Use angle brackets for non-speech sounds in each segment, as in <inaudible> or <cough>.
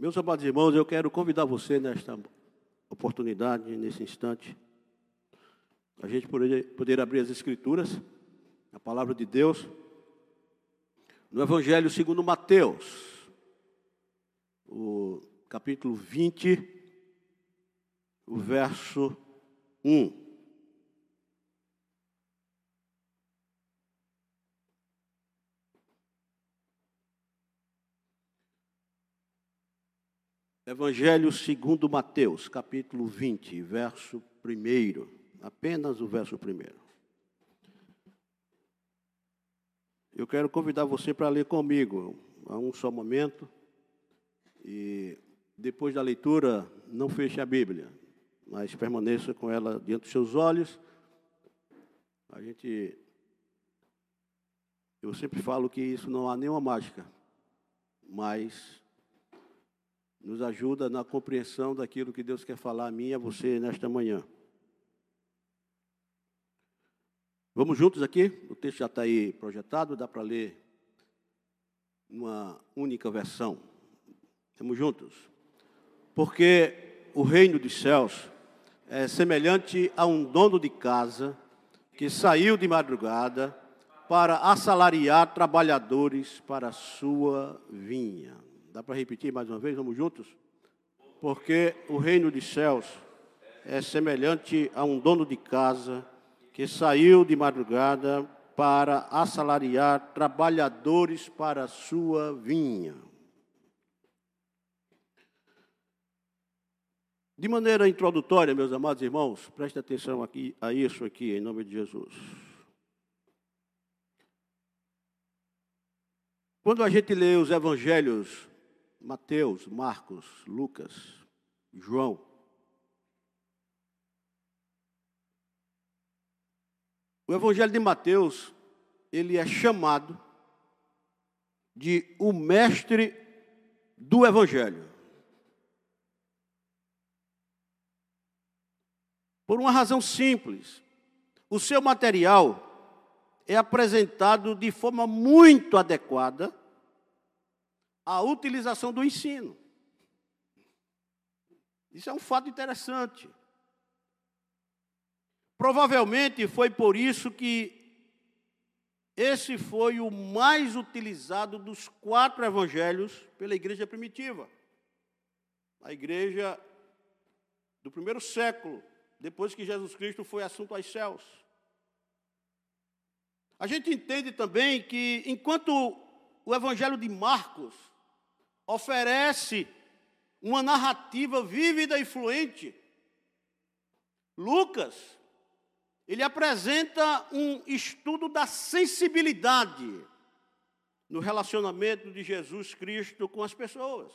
Meus amados irmãos, eu quero convidar você nesta oportunidade, nesse instante, a gente poder, poder abrir as Escrituras, a palavra de Deus, no Evangelho segundo Mateus, o capítulo 20, o verso 1. Evangelho segundo Mateus, capítulo 20, verso 1. Apenas o verso 1. Eu quero convidar você para ler comigo, a um só momento. E depois da leitura, não feche a Bíblia, mas permaneça com ela diante dos seus olhos. A gente. Eu sempre falo que isso não há nenhuma mágica, mas nos ajuda na compreensão daquilo que Deus quer falar a mim e a você nesta manhã. Vamos juntos aqui? O texto já está aí projetado, dá para ler uma única versão. Vamos juntos? Porque o reino dos céus é semelhante a um dono de casa que saiu de madrugada para assalariar trabalhadores para a sua vinha. Dá para repetir mais uma vez? Vamos juntos? Porque o reino dos céus é semelhante a um dono de casa que saiu de madrugada para assalariar trabalhadores para a sua vinha. De maneira introdutória, meus amados irmãos, preste atenção aqui a isso aqui em nome de Jesus. Quando a gente lê os evangelhos Mateus, Marcos, Lucas, João. O Evangelho de Mateus, ele é chamado de o mestre do Evangelho. Por uma razão simples. O seu material é apresentado de forma muito adequada a utilização do ensino. Isso é um fato interessante. Provavelmente foi por isso que esse foi o mais utilizado dos quatro evangelhos pela igreja primitiva. A igreja do primeiro século, depois que Jesus Cristo foi assunto aos céus. A gente entende também que, enquanto o evangelho de Marcos oferece uma narrativa vívida e fluente. Lucas, ele apresenta um estudo da sensibilidade no relacionamento de Jesus Cristo com as pessoas.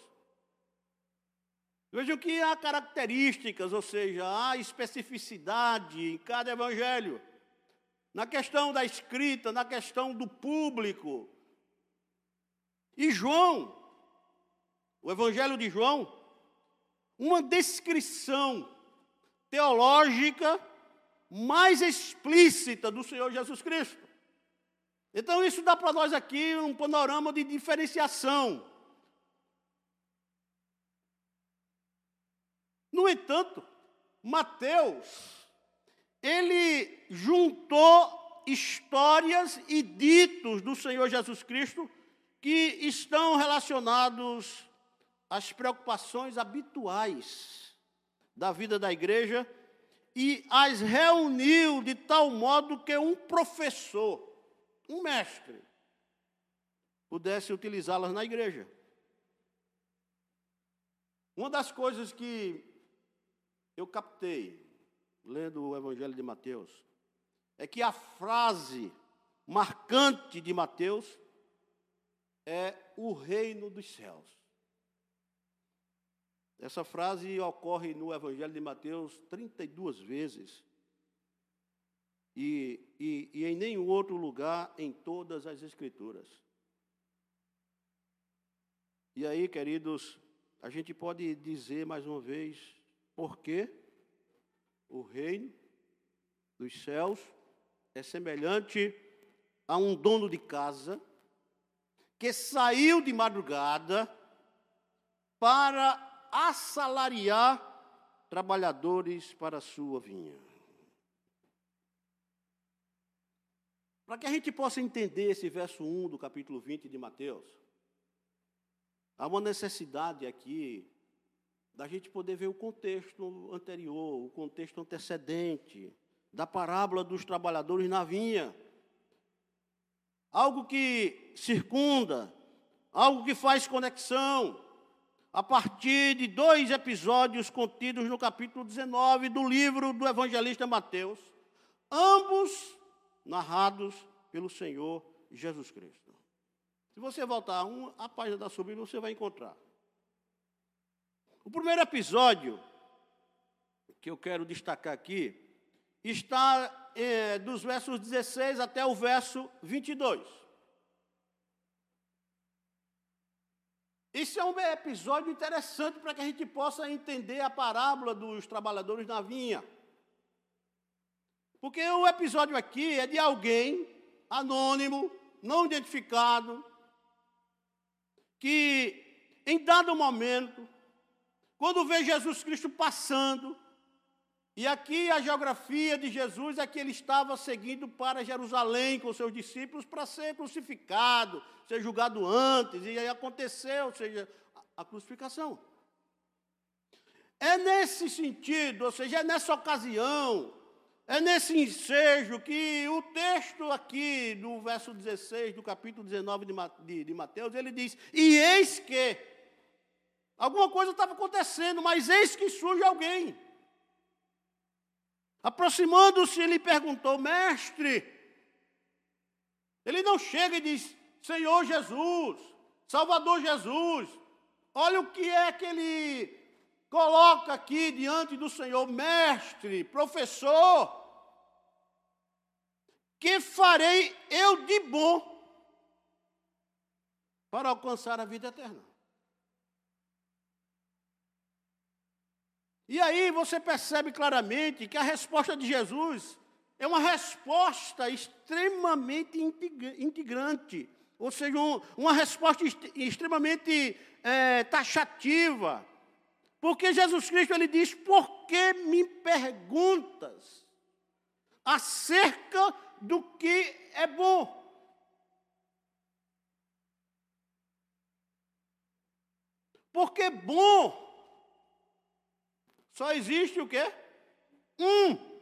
Vejam que há características, ou seja, há especificidade em cada evangelho. Na questão da escrita, na questão do público. E João, o Evangelho de João, uma descrição teológica mais explícita do Senhor Jesus Cristo. Então, isso dá para nós aqui um panorama de diferenciação. No entanto, Mateus, ele juntou histórias e ditos do Senhor Jesus Cristo que estão relacionados as preocupações habituais da vida da igreja e as reuniu de tal modo que um professor, um mestre, pudesse utilizá-las na igreja. Uma das coisas que eu captei lendo o Evangelho de Mateus é que a frase marcante de Mateus é o reino dos céus. Essa frase ocorre no Evangelho de Mateus 32 vezes. E, e, e, em nenhum outro lugar em todas as Escrituras. E aí, queridos, a gente pode dizer mais uma vez por que o reino dos céus é semelhante a um dono de casa que saiu de madrugada para assalariar trabalhadores para a sua vinha. Para que a gente possa entender esse verso 1 do capítulo 20 de Mateus, há uma necessidade aqui da gente poder ver o contexto anterior, o contexto antecedente da parábola dos trabalhadores na vinha. Algo que circunda, algo que faz conexão, a partir de dois episódios contidos no capítulo 19 do livro do evangelista Mateus, ambos narrados pelo Senhor Jesus Cristo. Se você voltar a, um, a página da sua Bíblia, você vai encontrar. O primeiro episódio que eu quero destacar aqui está é, dos versos 16 até o verso 22. Isso é um episódio interessante para que a gente possa entender a parábola dos trabalhadores na vinha. Porque o episódio aqui é de alguém anônimo, não identificado, que em dado momento, quando vê Jesus Cristo passando, e aqui a geografia de Jesus é que ele estava seguindo para Jerusalém com seus discípulos para ser crucificado, ser julgado antes, e aí aconteceu, ou seja, a crucificação. É nesse sentido, ou seja, é nessa ocasião, é nesse ensejo que o texto aqui, do verso 16, do capítulo 19 de, Mateus, ele diz: E eis que, alguma coisa estava acontecendo, mas eis que surge alguém. Aproximando-se, ele perguntou: Mestre, ele não chega e diz: Senhor Jesus, Salvador Jesus, olha o que é que ele coloca aqui diante do Senhor, mestre, professor, que farei eu de bom para alcançar a vida eterna? E aí você percebe claramente que a resposta de Jesus é uma resposta extremamente integrante, ou seja, um, uma resposta extremamente é, taxativa porque Jesus Cristo ele diz: "Por que me perguntas acerca do que é bom?" Porque bom só existe o quê? Um.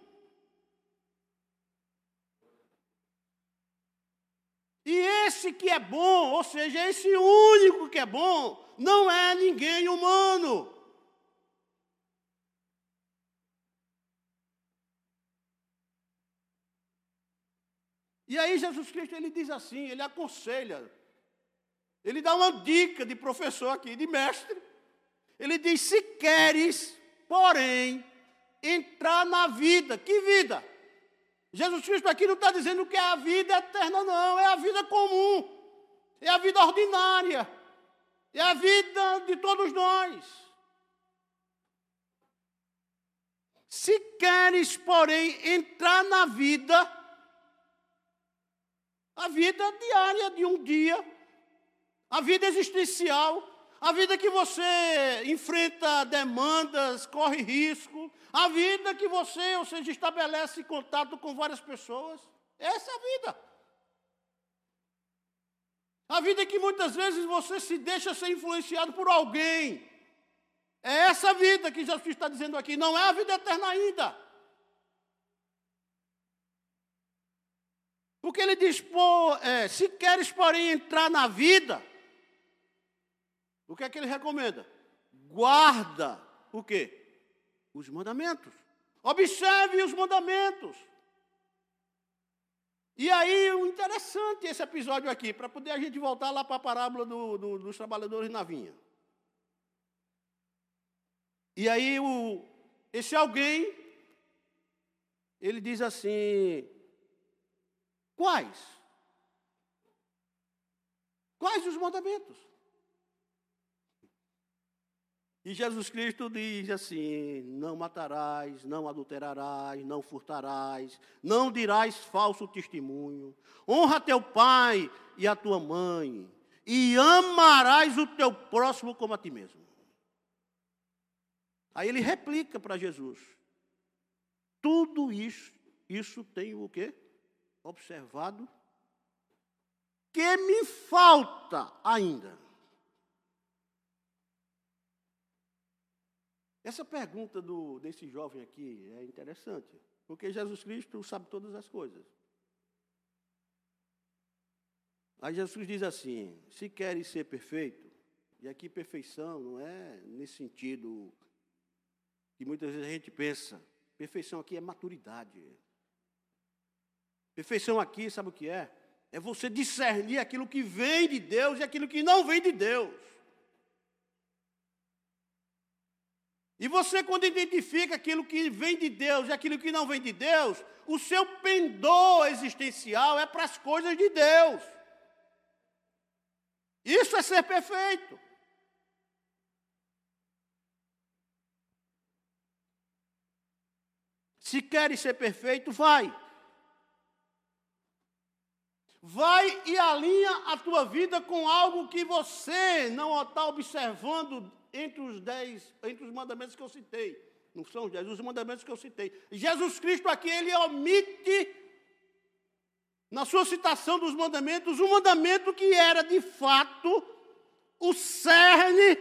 E esse que é bom, ou seja, esse único que é bom, não é ninguém humano. E aí Jesus Cristo ele diz assim, ele aconselha, ele dá uma dica de professor aqui, de mestre. Ele diz: se queres, porém, entrar na vida, que vida? Jesus Cristo aqui não está dizendo que é a vida eterna, não, é a vida comum, é a vida ordinária, é a vida de todos nós. Se queres, porém, entrar na vida, a vida diária de um dia, a vida existencial, a vida que você enfrenta demandas, corre risco, a vida que você, ou seja, estabelece contato com várias pessoas. Essa é a vida. A vida que muitas vezes você se deixa ser influenciado por alguém. É essa vida que Jesus está dizendo aqui, não é a vida eterna ainda. Porque ele diz: Pô, é, se queres, porém, entrar na vida, o que é que ele recomenda? Guarda o quê? Os mandamentos. Observe os mandamentos. E aí, o interessante esse episódio aqui, para poder a gente voltar lá para a parábola do, do, dos trabalhadores na vinha. E aí, o, esse alguém, ele diz assim: Quais? Quais os mandamentos? E Jesus Cristo diz assim: Não matarás, não adulterarás, não furtarás, não dirás falso testemunho, honra teu pai e a tua mãe, e amarás o teu próximo como a ti mesmo. Aí ele replica para Jesus. Tudo isso, isso tenho o quê? Observado. Que me falta ainda? Essa pergunta do, desse jovem aqui é interessante, porque Jesus Cristo sabe todas as coisas. Aí Jesus diz assim: se queres ser perfeito, e aqui perfeição não é nesse sentido que muitas vezes a gente pensa, perfeição aqui é maturidade. Perfeição aqui, sabe o que é? É você discernir aquilo que vem de Deus e aquilo que não vem de Deus. E você, quando identifica aquilo que vem de Deus e aquilo que não vem de Deus, o seu pendor existencial é para as coisas de Deus. Isso é ser perfeito. Se queres ser perfeito, vai. Vai e alinha a tua vida com algo que você não está observando entre os dez, entre os mandamentos que eu citei. Não são os dez, os mandamentos que eu citei. Jesus Cristo aqui, ele omite, na sua citação dos mandamentos, um mandamento que era de fato o cerne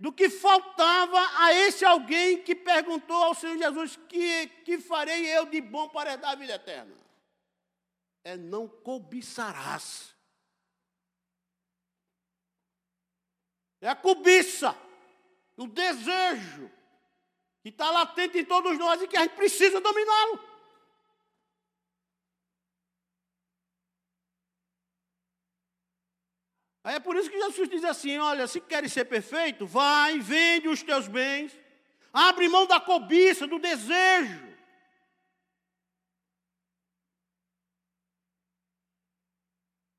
do que faltava a esse alguém que perguntou ao Senhor Jesus: que, que farei eu de bom para herdar a vida eterna? É não cobiçarás. É a cobiça o desejo que está latente em todos nós e que a gente precisa dominá-lo. Aí é por isso que Jesus diz assim: olha, se queres ser perfeito, vai, vende os teus bens, abre mão da cobiça, do desejo.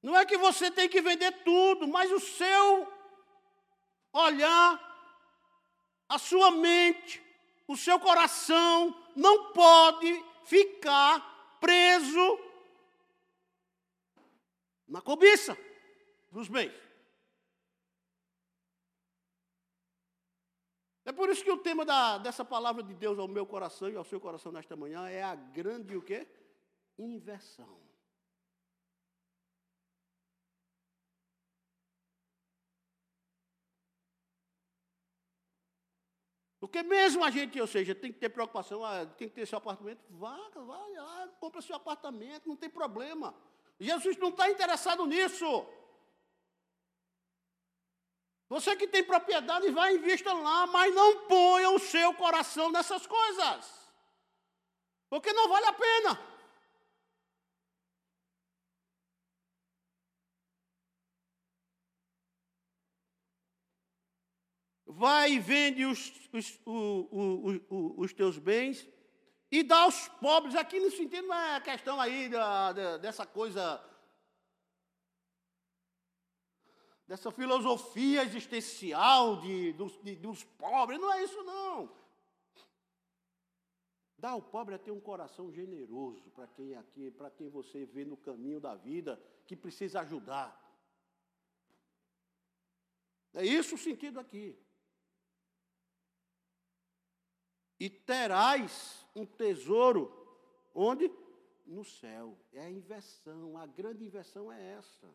Não é que você tem que vender tudo, mas o seu olhar a sua mente, o seu coração não pode ficar preso na cobiça dos bens. É por isso que o tema da, dessa palavra de Deus ao meu coração e ao seu coração nesta manhã é a grande o quê? Inversão. Porque mesmo a gente, ou seja, tem que ter preocupação, ah, tem que ter seu apartamento, vá, vai lá, compra seu apartamento, não tem problema. Jesus não está interessado nisso. Você que tem propriedade, e invista lá, mas não ponha o seu coração nessas coisas. Porque não vale a pena. Vai e vende os, os, o, o, os teus bens e dá aos pobres. Aqui não é a questão aí da, da, dessa coisa, dessa filosofia existencial de, dos, de, dos pobres, não é isso não. Dá ao pobre a ter um coração generoso para quem aqui, para quem você vê no caminho da vida que precisa ajudar. É isso o sentido aqui. E terás um tesouro onde? No céu. É a inversão, a grande inversão é essa.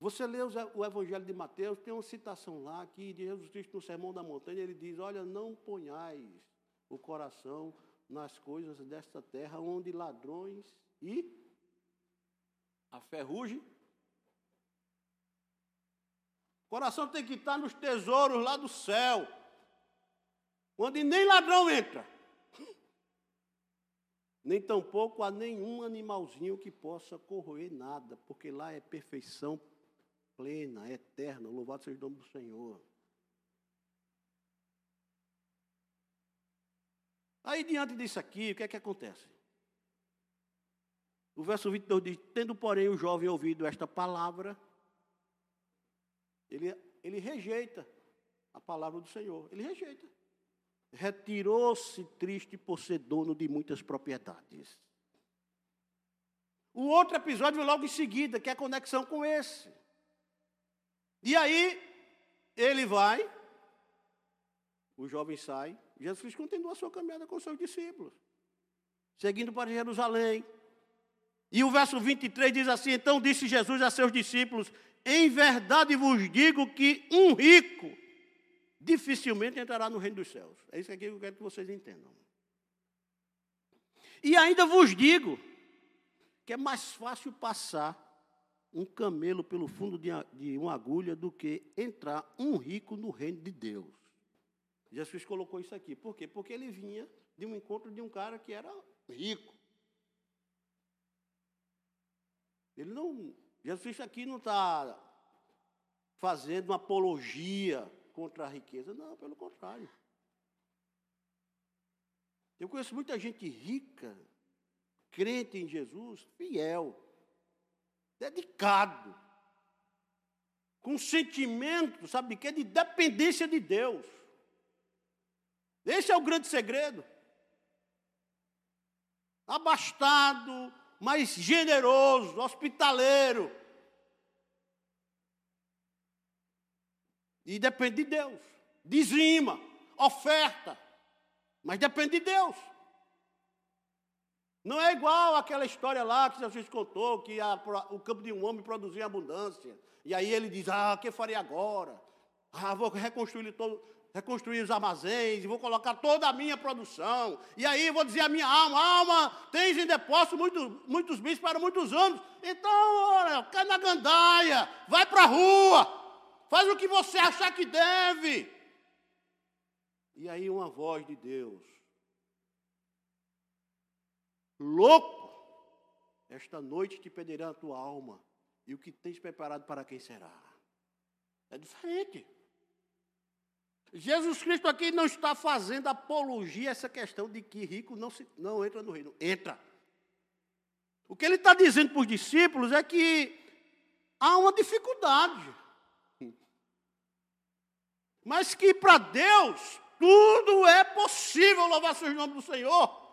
Você lê o Evangelho de Mateus, tem uma citação lá que de Jesus Cristo no Sermão da Montanha, ele diz: Olha, não ponhais o coração nas coisas desta terra, onde ladrões e a ferrugem. O coração tem que estar nos tesouros lá do céu onde nem ladrão entra, nem tampouco há nenhum animalzinho que possa corroer nada, porque lá é perfeição plena, eterna. Louvado seja o nome do Senhor. Aí, diante disso aqui, o que é que acontece? O verso 22 diz: Tendo, porém, o jovem ouvido esta palavra, ele, ele rejeita a palavra do Senhor. Ele rejeita retirou-se triste por ser dono de muitas propriedades. O outro episódio vem logo em seguida, que é a conexão com esse. E aí, ele vai O jovem sai. Jesus continua a sua caminhada com seus discípulos, seguindo para Jerusalém. E o verso 23 diz assim: Então disse Jesus a seus discípulos: Em verdade vos digo que um rico dificilmente entrará no reino dos céus. É isso aqui que eu quero que vocês entendam. E ainda vos digo que é mais fácil passar um camelo pelo fundo de, uma agulha do que entrar um rico no reino de Deus. Jesus colocou isso aqui. Por quê? Porque ele vinha de um encontro de um cara que era rico. Ele não. Jesus aqui não está fazendo uma apologia contra a riqueza. Não, pelo contrário. Eu conheço muita gente rica, crente em Jesus, fiel, dedicado, com sentimento, sabe de quê? De dependência de Deus. Esse é o grande segredo. Abastado, mas generoso, hospitaleiro. E depende de Deus. Dizima, oferta. Mas depende de Deus. Não é igual aquela história lá que Jesus contou, que a, o campo de um homem produzia abundância. E aí ele diz: Ah, o que farei agora? Ah, vou reconstruir todo, reconstruir os armazéns, vou colocar toda a minha produção. E aí vou dizer à minha alma, alma, tens em depósito muitos, muitos bens para muitos anos. Então, olha, cai na gandaia, vai para a rua, faz o que você achar que deve. E aí uma voz de Deus louco, esta noite te pedirá a tua alma, e o que tens preparado para quem será? É diferente. Jesus Cristo aqui não está fazendo apologia a essa questão de que rico não, se, não entra no reino. Entra. O que ele está dizendo para os discípulos é que há uma dificuldade. Mas que para Deus tudo é possível, louvar seus nomes do Senhor.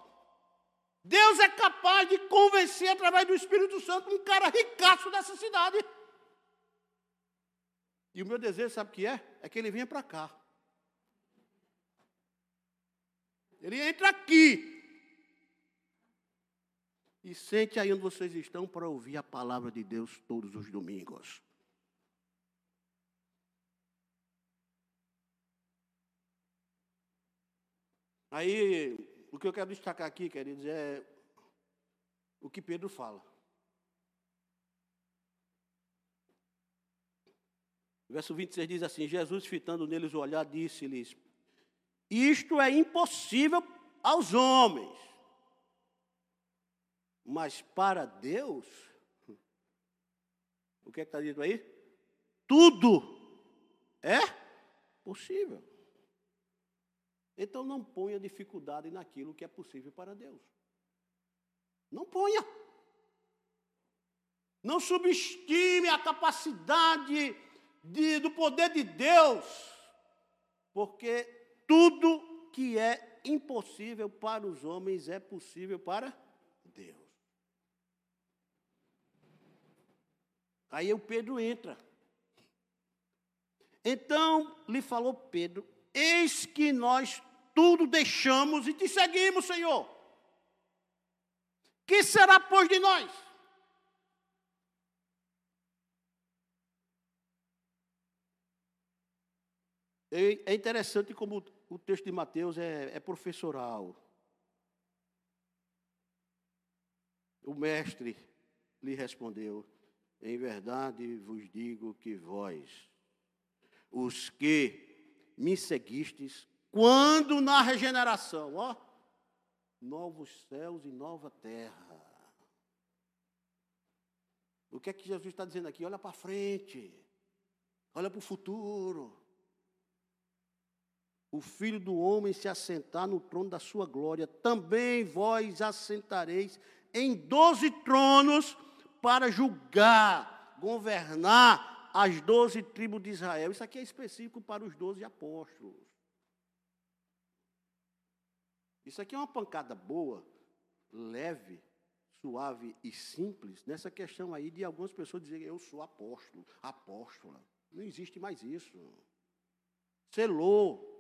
Deus é capaz de convencer através do Espírito Santo um cara ricaço dessa cidade. E o meu desejo, sabe o que é? É que ele venha para cá. Ele entra aqui. E sente aí onde vocês estão para ouvir a palavra de Deus todos os domingos. Aí o que eu quero destacar aqui, queridos, é o que Pedro fala. verso 26 diz assim: Jesus, fitando neles o olhar, disse-lhes: Isto é impossível aos homens, mas para Deus, o que é está dito aí? Tudo é possível. Então não ponha dificuldade naquilo que é possível para Deus. Não ponha. Não subestime a capacidade de, do poder de Deus, porque tudo que é impossível para os homens é possível para Deus. Aí o Pedro entra. Então lhe falou Pedro: Eis que nós tudo deixamos e te seguimos, Senhor. Que será, pois, de nós? É interessante como o texto de Mateus é, é professoral. O mestre lhe respondeu: Em verdade vos digo que vós, os que me seguistes, quando na regeneração, ó, novos céus e nova terra. O que é que Jesus está dizendo aqui? Olha para frente, olha para o futuro. O filho do homem se assentar no trono da sua glória, também vós assentareis em doze tronos para julgar, governar as doze tribos de Israel. Isso aqui é específico para os doze apóstolos. Isso aqui é uma pancada boa, leve, suave e simples nessa questão aí de algumas pessoas dizerem eu sou apóstolo, apóstola. Não existe mais isso. Selou.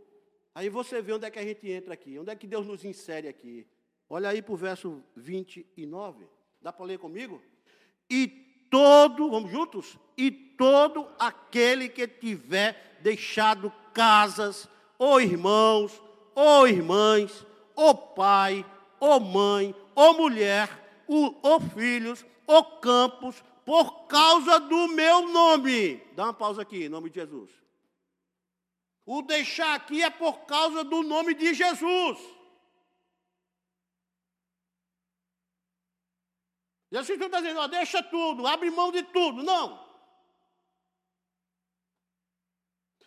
Aí você vê onde é que a gente entra aqui, onde é que Deus nos insere aqui. Olha aí para o verso 29. Dá para ler comigo? E todo, vamos juntos? E todo aquele que tiver deixado casas, ou irmãos, ou irmãs, ou pai, ou mãe, ou mulher, ou filhos, ou campos, por causa do meu nome. Dá uma pausa aqui, em nome de Jesus. O deixar aqui é por causa do nome de Jesus. Jesus está dizendo, ó, deixa tudo, abre mão de tudo. Não.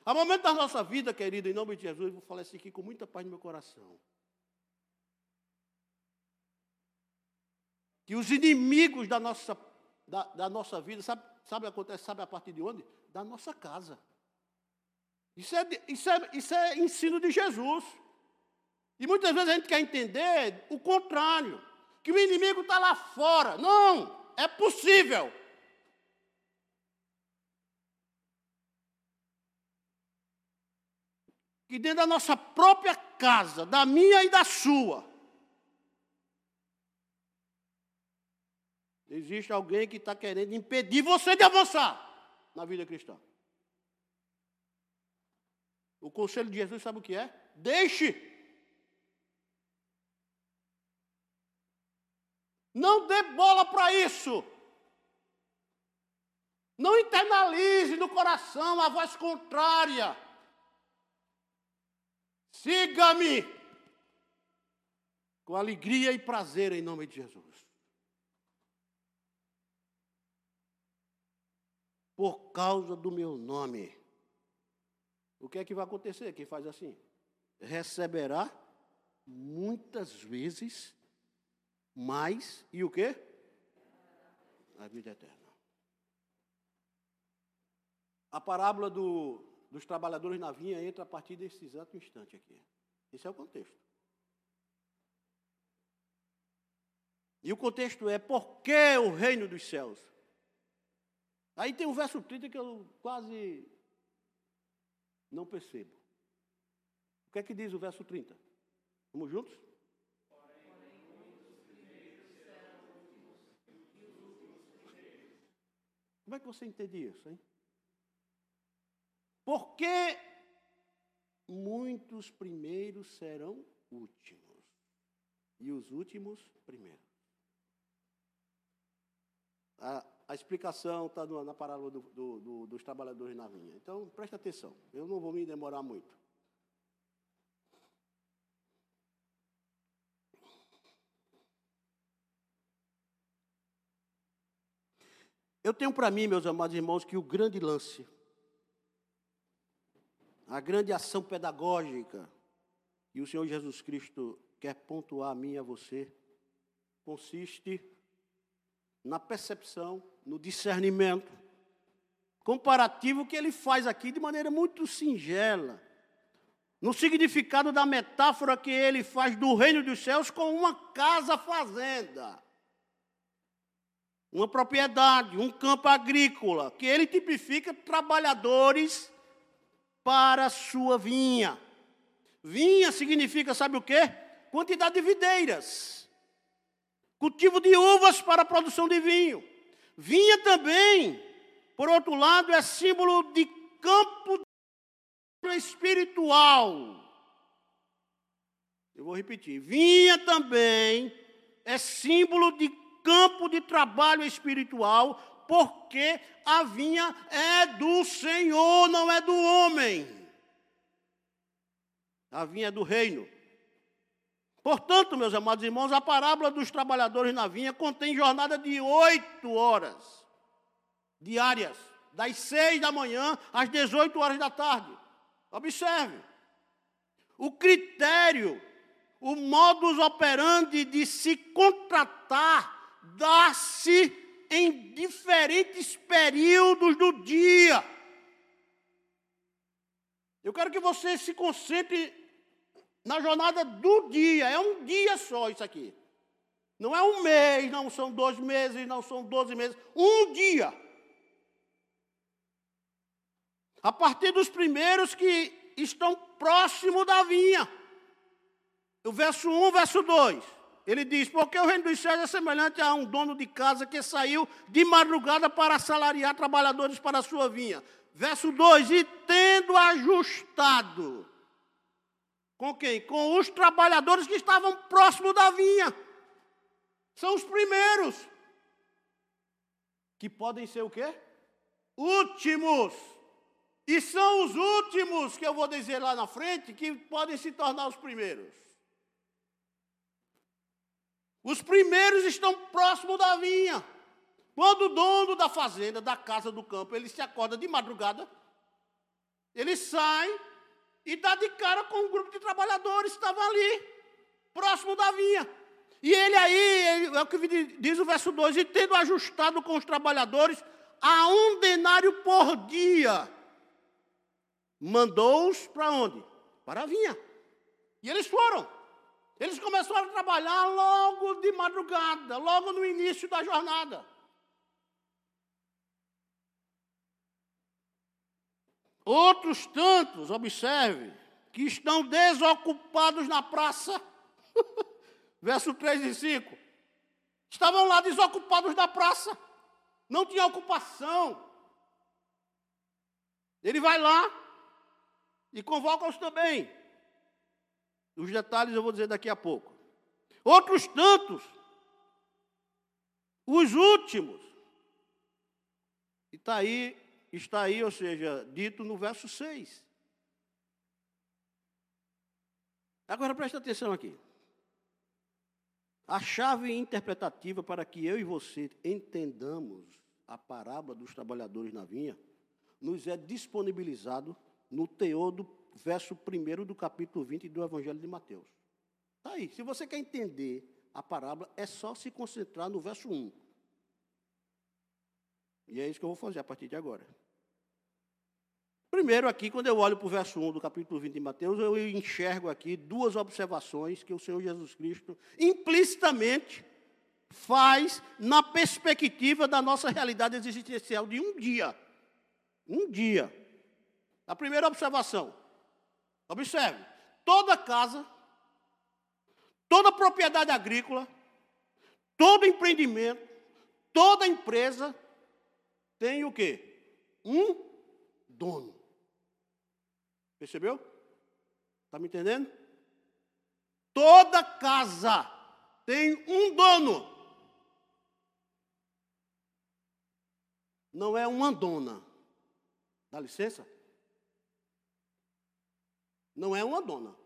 Há momentos da nossa vida, querido, em nome de Jesus, eu vou falar isso aqui com muita paz no meu coração. Que os inimigos da nossa, da, da nossa vida, sabe, sabe acontece, sabe a partir de onde? Da nossa casa. Isso é, isso, é, isso é ensino de Jesus. E muitas vezes a gente quer entender o contrário, que o inimigo está lá fora. Não, é possível. Que dentro da nossa própria casa, da minha e da sua, existe alguém que está querendo impedir você de avançar na vida cristã. O conselho de Jesus sabe o que é? Deixe. Não dê bola para isso. Não internalize no coração a voz contrária. Siga-me com alegria e prazer em nome de Jesus. Por causa do meu nome. O que é que vai acontecer? Quem faz assim? Receberá muitas vezes mais e o quê? A vida eterna. A parábola do, dos trabalhadores na vinha entra a partir desse exato instante aqui. Esse é o contexto. E o contexto é por que o reino dos céus? Aí tem o verso 30 que eu quase não percebo. O que é que diz o verso 30? Vamos juntos? Como é que você entende isso, hein? Porque muitos primeiros serão últimos e os últimos primeiros. A, a explicação está na parábola do, do, do, dos trabalhadores na vinha. Então, preste atenção, eu não vou me demorar muito. Eu tenho para mim, meus amados irmãos, que o grande lance, a grande ação pedagógica que o Senhor Jesus Cristo quer pontuar a mim e a você, consiste na percepção, no discernimento comparativo que ele faz aqui de maneira muito singela, no significado da metáfora que ele faz do reino dos céus com uma casa fazenda, uma propriedade, um campo agrícola, que ele tipifica trabalhadores para sua vinha. Vinha significa, sabe o quê? Quantidade de videiras cultivo de uvas para a produção de vinho. Vinha também, por outro lado, é símbolo de campo espiritual. Eu vou repetir. Vinha também é símbolo de campo de trabalho espiritual, porque a vinha é do Senhor, não é do homem. A vinha é do reino. Portanto, meus amados irmãos, a parábola dos trabalhadores na vinha contém jornada de oito horas diárias, das seis da manhã às 18 horas da tarde. Observe. O critério, o modus operandi de se contratar dá-se em diferentes períodos do dia. Eu quero que você se concentre na jornada do dia. É um dia só isso aqui. Não é um mês, não são dois meses, não são doze meses. Um dia. A partir dos primeiros que estão próximo da vinha. O verso 1, verso 2. Ele diz: Porque o reino dos céus é semelhante a um dono de casa que saiu de madrugada para assalariar trabalhadores para a sua vinha. Verso 2: E tendo ajustado. Com quem? Com os trabalhadores que estavam próximo da vinha. São os primeiros. Que podem ser o quê? Últimos. E são os últimos que eu vou dizer lá na frente que podem se tornar os primeiros. Os primeiros estão próximo da vinha. Quando o dono da fazenda, da casa, do campo, ele se acorda de madrugada, ele sai e dá de cara com um grupo de trabalhadores que estavam ali, próximo da vinha. E ele aí, é o que diz o verso 2, e tendo ajustado com os trabalhadores a um denário por dia, mandou-os para onde? Para a vinha. E eles foram. Eles começaram a trabalhar logo de madrugada, logo no início da jornada. Outros tantos, observe, que estão desocupados na praça. <laughs> Verso 3 e 5. Estavam lá desocupados na praça. Não tinha ocupação. Ele vai lá e convoca-os também. Os detalhes eu vou dizer daqui a pouco. Outros tantos, os últimos. E está aí, está aí, ou seja, dito no verso 6. Agora presta atenção aqui. A chave interpretativa para que eu e você entendamos a parábola dos trabalhadores na vinha nos é disponibilizado no teor do verso 1 do capítulo 20 do Evangelho de Mateus. Está aí. Se você quer entender a parábola, é só se concentrar no verso 1. E é isso que eu vou fazer a partir de agora. Primeiro, aqui, quando eu olho para o verso 1 do capítulo 20 de Mateus, eu enxergo aqui duas observações que o Senhor Jesus Cristo implicitamente faz na perspectiva da nossa realidade existencial de um dia. Um dia. A primeira observação. Observe, toda casa, toda propriedade agrícola, todo empreendimento, toda empresa tem o quê? Um dono. Percebeu? Está me entendendo? Toda casa tem um dono. Não é uma dona. Dá licença? Não é uma dona.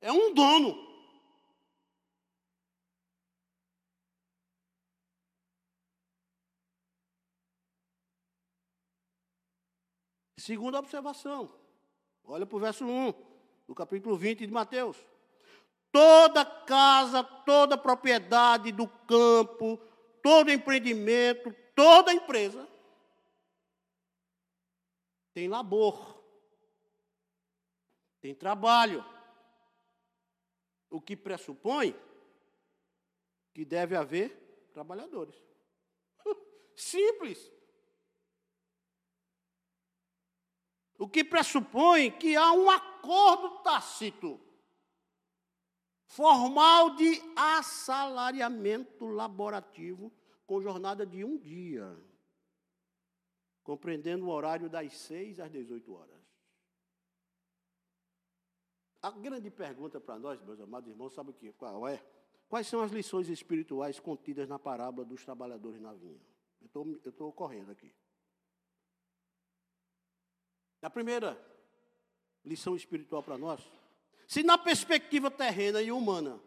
É um dono. Segunda observação. Olha para o verso 1 do capítulo 20 de Mateus. Toda casa, toda propriedade do campo, todo empreendimento, toda empresa tem labor tem trabalho. O que pressupõe que deve haver trabalhadores. <laughs> Simples. O que pressupõe que há um acordo tácito, formal de assalariamento laborativo com jornada de um dia, compreendendo o horário das 6 às 18 horas. A grande pergunta para nós, meus amados irmãos, sabe o que, qual é? Quais são as lições espirituais contidas na parábola dos trabalhadores na vinha? Eu estou correndo aqui. A primeira lição espiritual para nós, se na perspectiva terrena e humana,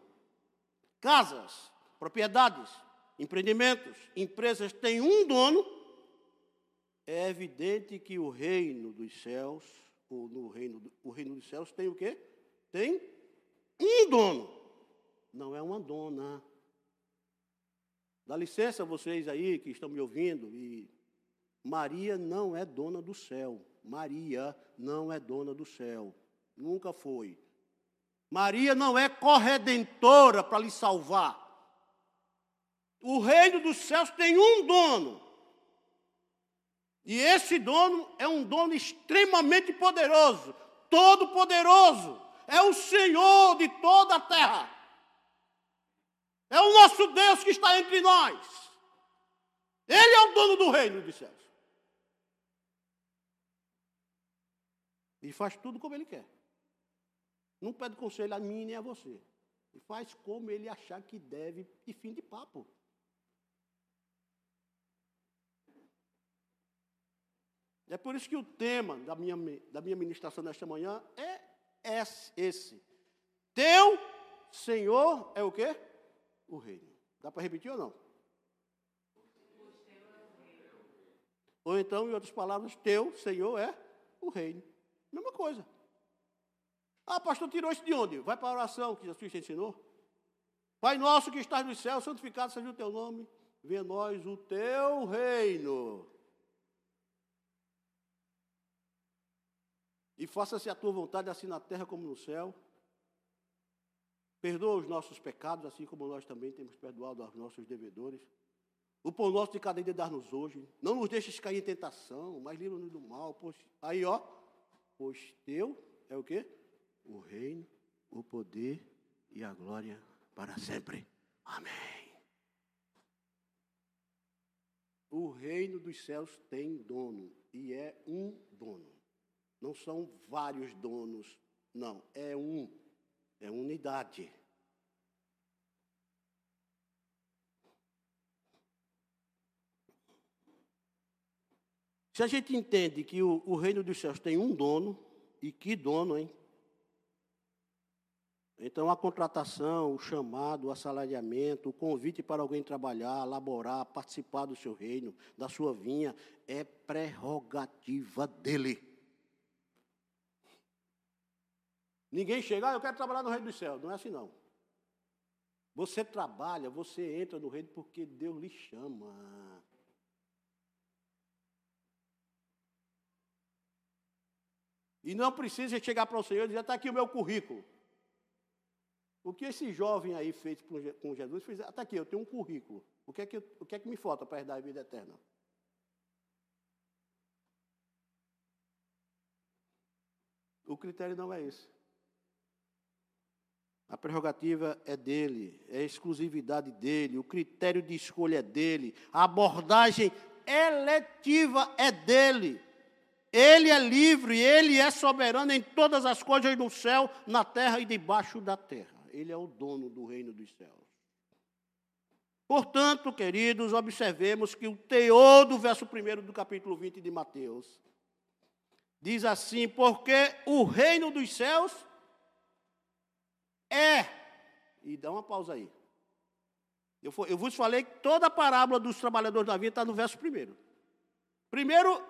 casas, propriedades, empreendimentos, empresas têm um dono, é evidente que o reino dos céus, ou no reino, o reino dos céus tem o quê? Tem um dono, não é uma dona. Dá licença vocês aí que estão me ouvindo e Maria não é dona do céu. Maria não é dona do céu. Nunca foi. Maria não é corredentora para lhe salvar. O reino dos céus tem um dono. E esse dono é um dono extremamente poderoso, Todo-Poderoso, é o Senhor de toda a terra. É o nosso Deus que está entre nós. Ele é o dono do reino dos céus. E faz tudo como ele quer. Não pede conselho a mim nem a você. E faz como ele achar que deve e fim de papo. É por isso que o tema da minha, da minha ministração nesta manhã é esse. Teu Senhor é o quê? O reino. Dá para repetir ou não? Ou então, em outras palavras, teu Senhor é o reino. Mesma coisa. Ah, pastor, tirou isso de onde? Vai para a oração que Jesus te ensinou. Pai nosso que estás no céu, santificado seja o teu nome. Venha nós o teu reino. E faça-se a tua vontade, assim na terra como no céu. Perdoa os nossos pecados, assim como nós também temos perdoado aos nossos devedores. O pão nosso de cada dia dar-nos hoje. Não nos deixes cair em tentação, mas livra-nos do mal. Pois, aí, ó. Pois teu é o quê? O reino, o poder e a glória para sempre. Amém. O reino dos céus tem dono e é um dono. Não são vários donos, não, é um, é unidade. Se a gente entende que o, o, reino dos céus tem um dono, e que dono, hein? Então a contratação, o chamado, o assalariamento, o convite para alguém trabalhar, laborar, participar do seu reino, da sua vinha, é prerrogativa dele. Ninguém chega, ah, eu quero trabalhar no reino dos céus. Não é assim não. Você trabalha, você entra no reino porque Deus lhe chama. E não precisa chegar para o Senhor e dizer, está aqui o meu currículo. O que esse jovem aí fez com Jesus, fez, está aqui, eu tenho um currículo. O que é que, o que, é que me falta para herdar a vida eterna? O critério não é esse. A prerrogativa é dele, é exclusividade dele, o critério de escolha é dele, a abordagem eletiva é dele. Ele é livre, ele é soberano em todas as coisas no céu, na terra e debaixo da terra. Ele é o dono do reino dos céus. Portanto, queridos, observemos que o teor do verso 1 do capítulo 20 de Mateus diz assim: Porque o reino dos céus é. E dá uma pausa aí. Eu, eu vos falei que toda a parábola dos trabalhadores da vida está no verso primeiro. Primeiro,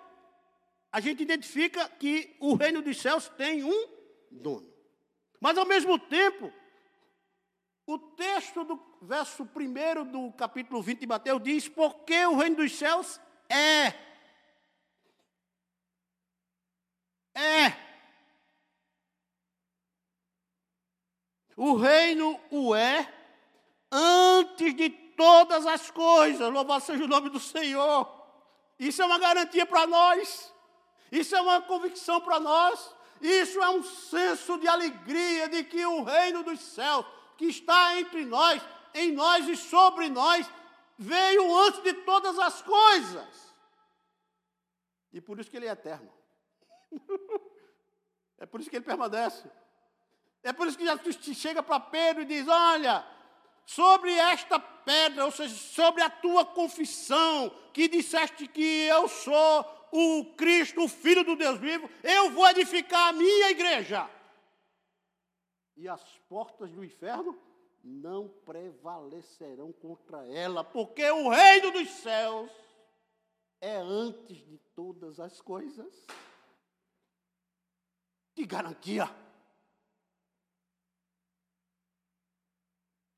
a gente identifica que o reino dos céus tem um dono. Mas ao mesmo tempo, o texto do verso 1 do capítulo 20 de Mateus diz: Porque o reino dos céus é. É. O reino o é antes de todas as coisas. Louvado seja o nome do Senhor. Isso é uma garantia para nós. Isso é uma convicção para nós. Isso é um senso de alegria de que o reino dos céus, que está entre nós, em nós e sobre nós, veio antes de todas as coisas. E por isso que ele é eterno. <laughs> é por isso que ele permanece. É por isso que Jesus chega para Pedro e diz: Olha, sobre esta pedra, ou seja, sobre a tua confissão, que disseste que eu sou o Cristo, o Filho do Deus vivo, eu vou edificar a minha igreja. E as portas do inferno não prevalecerão contra ela, porque o reino dos céus é antes de todas as coisas. Que garantia!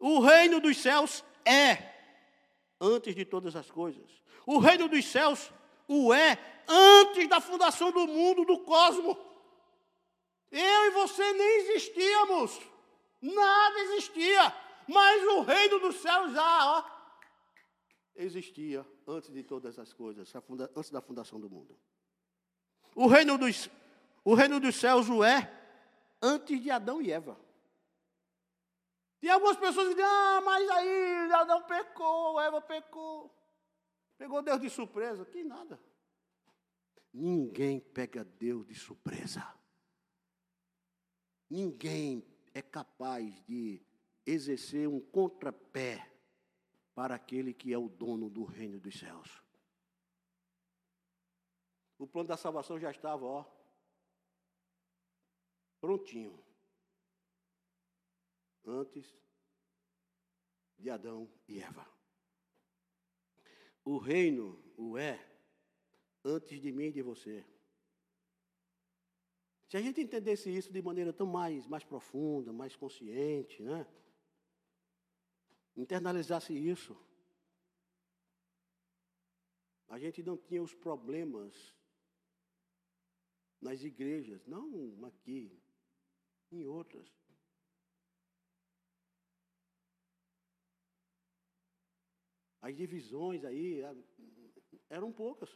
O reino dos céus é antes de todas as coisas. O reino dos céus o é antes da fundação do mundo, do cosmos. Eu e você nem existíamos. Nada existia. Mas o reino dos céus já ó, existia antes de todas as coisas, antes da fundação do mundo. O reino dos, O reino dos céus o é antes de Adão e Eva. Tem algumas pessoas que dizem, ah, mas aí Adão pecou, Eva pecou. Pegou Deus de surpresa. Que nada. Ninguém pega Deus de surpresa. Ninguém é capaz de exercer um contrapé para aquele que é o dono do reino dos céus. O plano da salvação já estava, ó, prontinho. Antes de Adão e Eva. O reino o é antes de mim e de você. Se a gente entendesse isso de maneira tão mais, mais profunda, mais consciente, né? internalizasse isso, a gente não tinha os problemas nas igrejas, não aqui, em outras. As divisões aí eram poucas.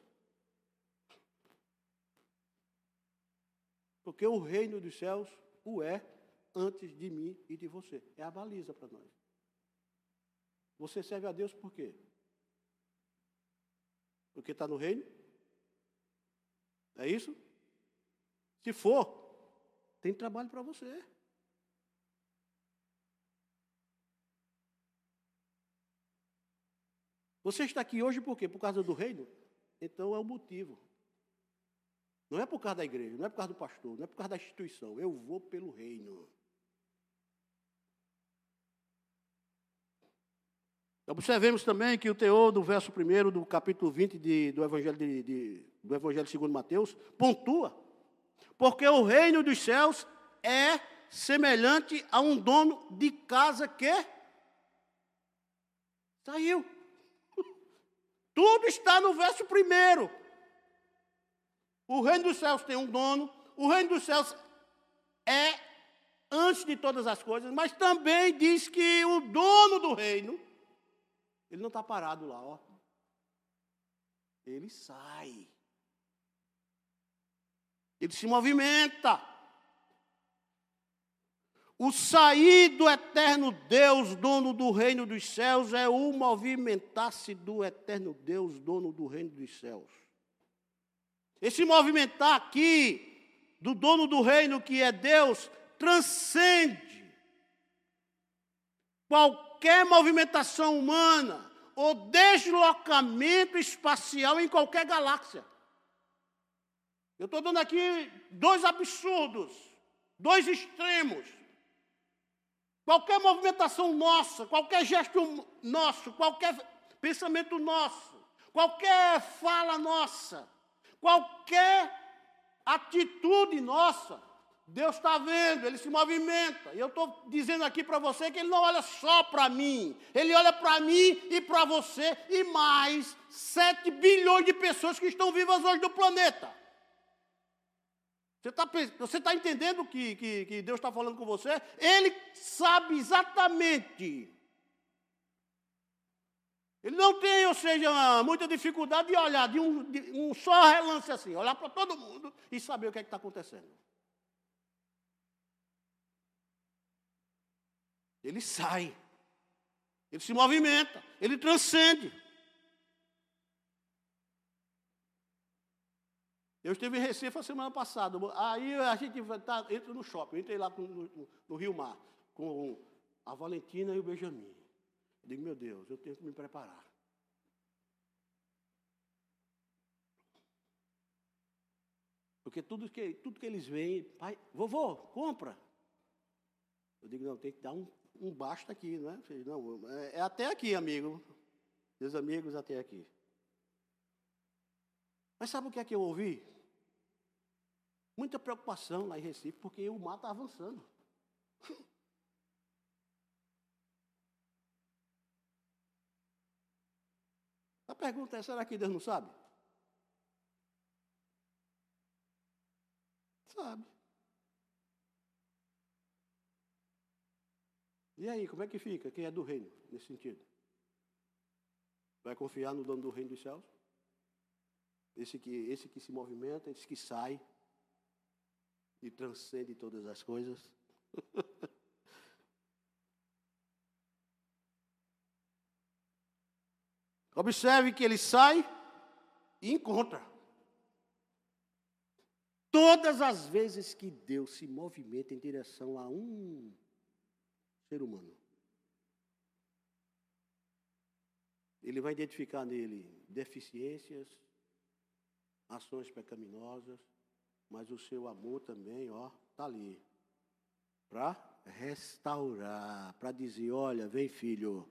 Porque o reino dos céus o é antes de mim e de você. É a baliza para nós. Você serve a Deus por quê? Porque está no reino? É isso? Se for, tem trabalho para você. Você está aqui hoje por quê? Por causa do reino? Então é o motivo. Não é por causa da igreja, não é por causa do pastor, não é por causa da instituição. Eu vou pelo reino. Observemos também que o teor do verso 1 do capítulo 20 de, do, Evangelho de, de, do Evangelho segundo Mateus pontua. Porque o reino dos céus é semelhante a um dono de casa que saiu. Tudo está no verso 1. O reino dos céus tem um dono, o reino dos céus é antes de todas as coisas, mas também diz que o dono do reino ele não está parado lá, ó. Ele sai. Ele se movimenta. O sair do eterno Deus, dono do reino dos céus, é o movimentar-se do eterno Deus, dono do reino dos céus. Esse movimentar aqui, do dono do reino que é Deus, transcende qualquer movimentação humana ou deslocamento espacial em qualquer galáxia. Eu estou dando aqui dois absurdos, dois extremos. Qualquer movimentação nossa, qualquer gesto nosso, qualquer pensamento nosso, qualquer fala nossa, qualquer atitude nossa, Deus está vendo, ele se movimenta. E eu estou dizendo aqui para você que ele não olha só para mim, ele olha para mim e para você e mais 7 bilhões de pessoas que estão vivas hoje no planeta. Você está você tá entendendo que, que, que Deus está falando com você? Ele sabe exatamente. Ele não tem, ou seja, muita dificuldade de olhar de um, de um só relance assim, olhar para todo mundo e saber o que é está acontecendo. Ele sai. Ele se movimenta. Ele transcende. Eu estive em Recife a semana passada. Aí a gente tá, entra no shopping. Eu entrei lá no, no, no Rio Mar com a Valentina e o Benjamin. Eu digo, meu Deus, eu tenho que me preparar. Porque tudo que, tudo que eles veem, pai, vovô, compra. Eu digo, não, tem que dar um um basta aqui, não é? Não, é, é até aqui, amigo. Meus amigos, até aqui. Mas sabe o que é que eu ouvi? Muita preocupação lá em Recife, porque o mar está avançando. <laughs> A pergunta é: será que Deus não sabe? Sabe. E aí, como é que fica? Quem é do reino, nesse sentido? Vai confiar no dono do reino dos céus? Esse que, esse que se movimenta, esse que sai. Transcende todas as coisas. <laughs> Observe que ele sai e encontra. Todas as vezes que Deus se movimenta em direção a um ser humano, ele vai identificar nele deficiências, ações pecaminosas, mas o seu amor também, ó, está ali. Para restaurar, para dizer, olha, vem filho,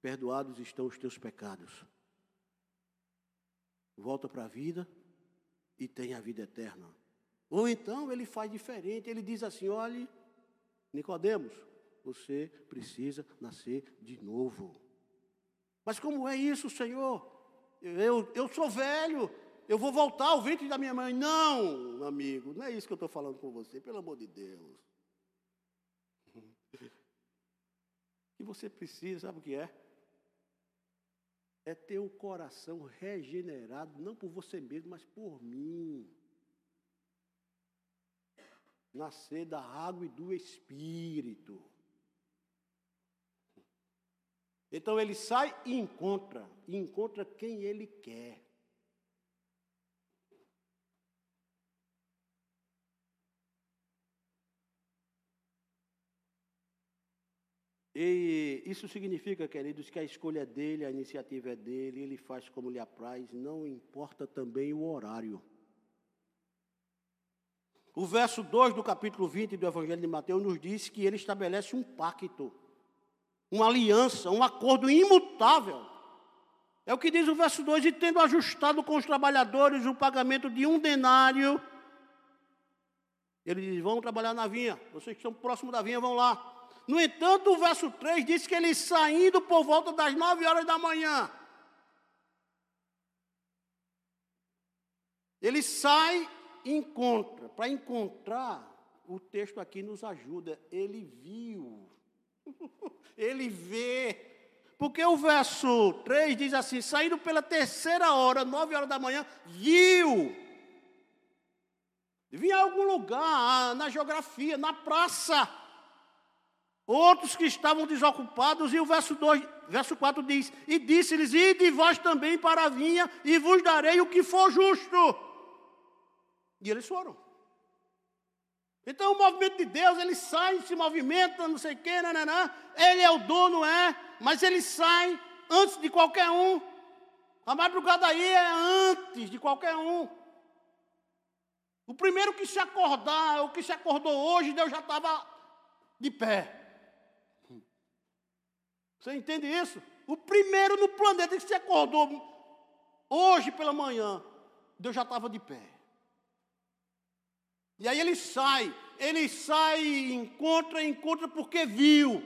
perdoados estão os teus pecados. Volta para a vida e tem a vida eterna. Ou então ele faz diferente, ele diz assim: olhe, Nicodemos, você precisa nascer de novo. Mas como é isso, Senhor? Eu, eu sou velho, eu vou voltar ao ventre da minha mãe. Não, amigo, não é isso que eu estou falando com você, pelo amor de Deus. que <laughs> você precisa, sabe o que é? É ter o coração regenerado, não por você mesmo, mas por mim. Nascer da água e do Espírito. Então ele sai e encontra, e encontra quem ele quer. E isso significa, queridos, que a escolha é dele, a iniciativa é dele, ele faz como lhe apraz, não importa também o horário. O verso 2 do capítulo 20 do Evangelho de Mateus nos diz que ele estabelece um pacto, uma aliança, um acordo imutável. É o que diz o verso 2: e tendo ajustado com os trabalhadores o pagamento de um denário, ele diz: vão trabalhar na vinha, vocês que estão próximos da vinha vão lá. No entanto, o verso 3 diz que ele saindo por volta das nove horas da manhã. Ele sai e encontra. Para encontrar, o texto aqui nos ajuda. Ele viu. <laughs> ele vê. Porque o verso 3 diz assim: saindo pela terceira hora, nove horas da manhã, viu. Vinha em algum lugar, na geografia, na praça outros que estavam desocupados, e o verso, 2, verso 4 diz: E disse-lhes: Ide vós também para a vinha, e vos darei o que for justo. E eles foram. Então o movimento de Deus, ele sai, se movimenta, não sei o quê, nananã. ele é o dono, é, mas ele sai antes de qualquer um. A madrugada aí é antes de qualquer um. O primeiro que se acordar, o que se acordou hoje, Deus já estava de pé. Você entende isso? O primeiro no planeta que se acordou hoje pela manhã, Deus já estava de pé. E aí ele sai, ele sai, encontra, encontra porque viu.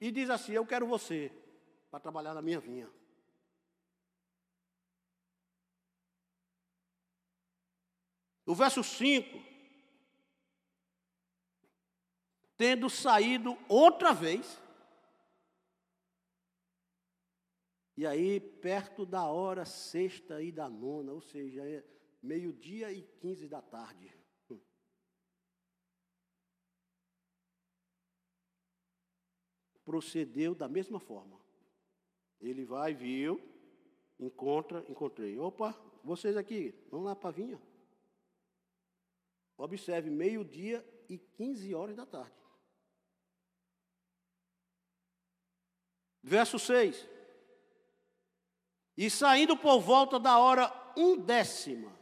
E diz assim: Eu quero você para trabalhar na minha vinha. O verso 5. Tendo saído outra vez, E aí, perto da hora sexta e da nona, ou seja, é meio-dia e quinze da tarde. Procedeu da mesma forma. Ele vai, viu, encontra, encontrei. Opa, vocês aqui, vamos lá para a vinha. Observe, meio-dia e 15 horas da tarde. Verso 6. E saindo por volta da hora undécima.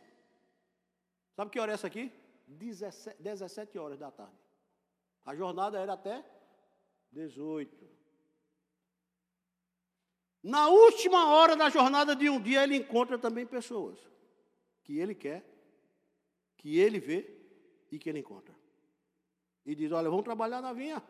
Sabe que hora é essa aqui? 17, 17 horas da tarde. A jornada era até 18. Na última hora da jornada de um dia, ele encontra também pessoas que ele quer, que ele vê e que ele encontra. E diz: Olha, vamos trabalhar na vinha.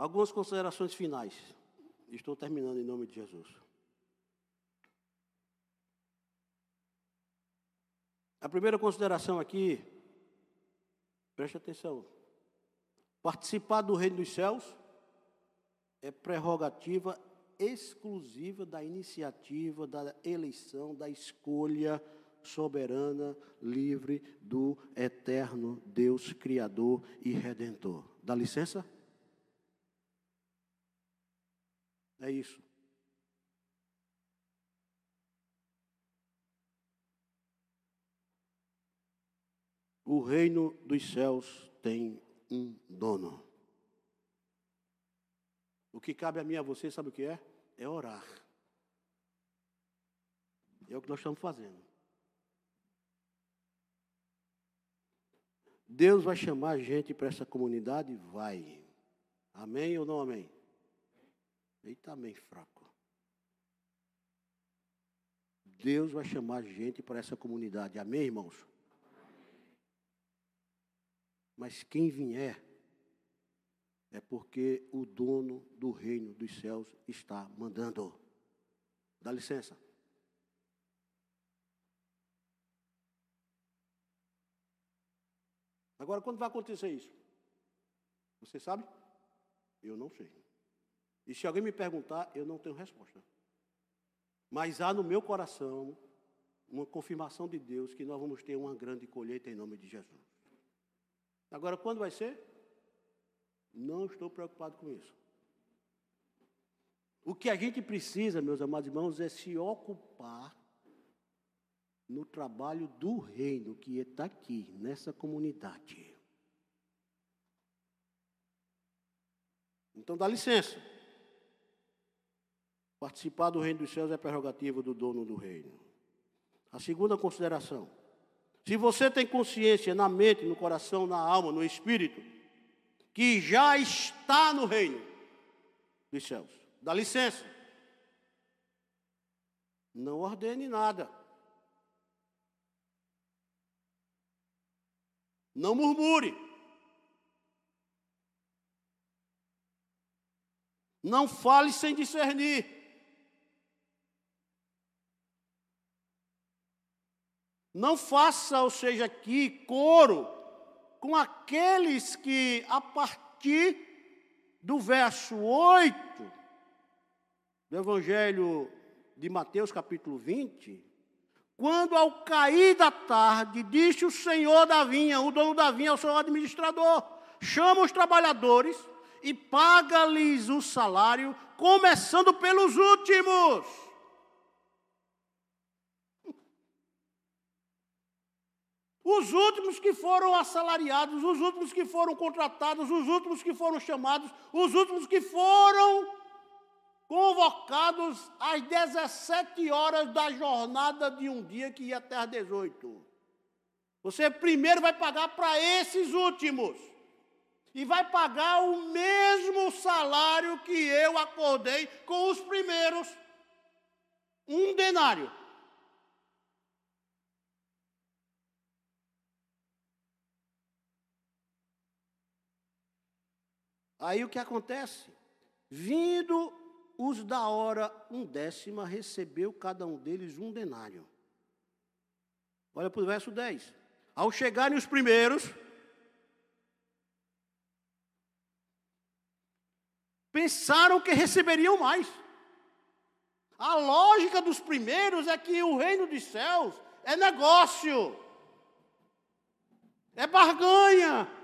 Algumas considerações finais. Estou terminando em nome de Jesus. A primeira consideração aqui, preste atenção. Participar do reino dos céus é prerrogativa exclusiva da iniciativa, da eleição, da escolha soberana, livre do eterno Deus Criador e Redentor. Dá licença? É isso. O reino dos céus tem um dono. O que cabe a mim e a você, sabe o que é? É orar. É o que nós estamos fazendo. Deus vai chamar a gente para essa comunidade? Vai. Amém ou não amém? Eita, amém, fraco. Deus vai chamar gente para essa comunidade. Amém, irmãos? Mas quem vier é porque o dono do reino dos céus está mandando. Dá licença. Agora, quando vai acontecer isso? Você sabe? Eu não sei. E se alguém me perguntar, eu não tenho resposta. Mas há no meu coração uma confirmação de Deus que nós vamos ter uma grande colheita em nome de Jesus. Agora, quando vai ser? Não estou preocupado com isso. O que a gente precisa, meus amados irmãos, é se ocupar no trabalho do reino que está aqui, nessa comunidade. Então dá licença. Participar do reino dos céus é prerrogativa do dono do reino. A segunda consideração. Se você tem consciência na mente, no coração, na alma, no espírito, que já está no reino dos céus, dá licença. Não ordene nada. Não murmure. Não fale sem discernir. Não faça, ou seja, aqui coro com aqueles que, a partir do verso 8 do Evangelho de Mateus, capítulo 20, quando ao cair da tarde, disse o senhor da vinha, o dono da vinha, o seu administrador: chama os trabalhadores e paga-lhes o salário, começando pelos últimos. Os últimos que foram assalariados, os últimos que foram contratados, os últimos que foram chamados, os últimos que foram convocados às 17 horas da jornada de um dia que ia até às 18. Você primeiro vai pagar para esses últimos. E vai pagar o mesmo salário que eu acordei com os primeiros. Um denário. Aí o que acontece? Vindo os da hora um décima recebeu cada um deles um denário. Olha para o verso 10. Ao chegarem os primeiros, pensaram que receberiam mais. A lógica dos primeiros é que o reino dos céus é negócio, é barganha.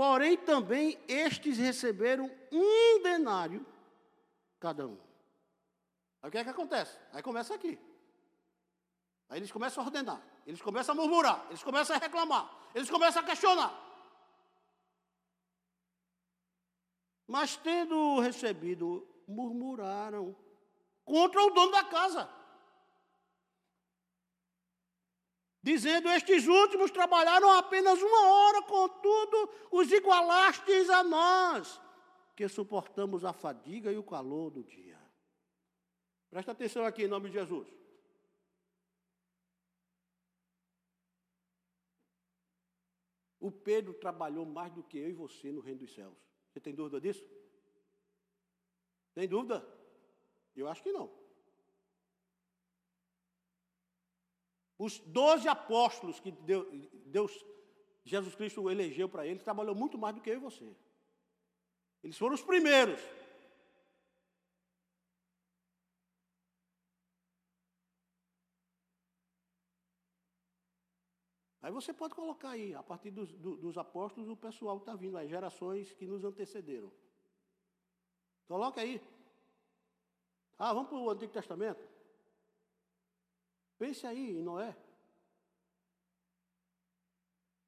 Porém, também estes receberam um denário cada um. Aí o que é que acontece? Aí começa aqui. Aí eles começam a ordenar, eles começam a murmurar, eles começam a reclamar, eles começam a questionar. Mas tendo recebido, murmuraram contra o dono da casa. Dizendo: Estes últimos trabalharam apenas uma hora, contudo, os igualastes a nós, que suportamos a fadiga e o calor do dia. Presta atenção aqui em nome de Jesus. O Pedro trabalhou mais do que eu e você no reino dos céus. Você tem dúvida disso? Tem dúvida? Eu acho que não. Os doze apóstolos que Deus, Jesus Cristo elegeu para ele, trabalhou muito mais do que eu e você. Eles foram os primeiros. Aí você pode colocar aí, a partir dos, dos apóstolos, o pessoal está vindo, as gerações que nos antecederam. Coloca aí. Ah, vamos para o Antigo Testamento? Pense aí em Noé.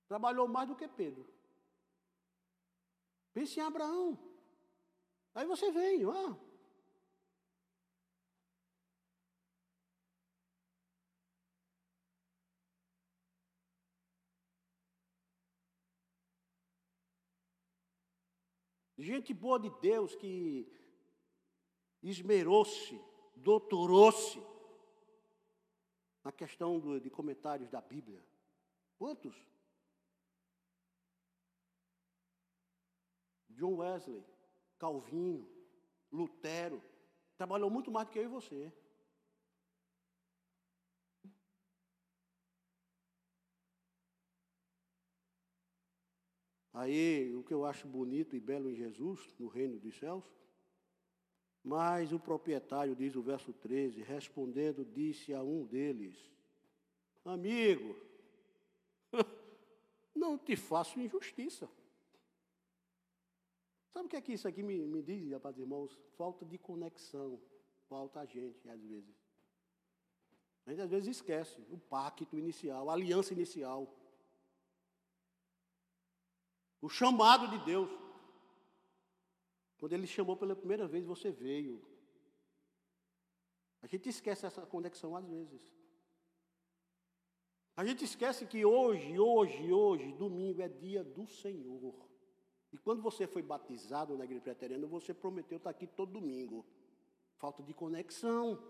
Trabalhou mais do que Pedro. Pense em Abraão. Aí você vem, ah, Gente boa de Deus que esmerou-se, doutorou-se na questão do, de comentários da Bíblia. Quantos? John Wesley, Calvino, Lutero, trabalhou muito mais do que eu e você. Aí, o que eu acho bonito e belo em Jesus, no reino dos céus, mas o proprietário, diz o verso 13, respondendo, disse a um deles: Amigo, <laughs> não te faço injustiça. Sabe o que é que isso aqui me, me diz, rapaz, irmãos? Falta de conexão. Falta a gente, às vezes. A gente às vezes esquece o pacto inicial, a aliança inicial. O chamado de Deus. Quando ele chamou pela primeira vez, você veio. A gente esquece essa conexão às vezes. A gente esquece que hoje, hoje, hoje, domingo é dia do Senhor. E quando você foi batizado na igreja preteriana, você prometeu estar aqui todo domingo. Falta de conexão.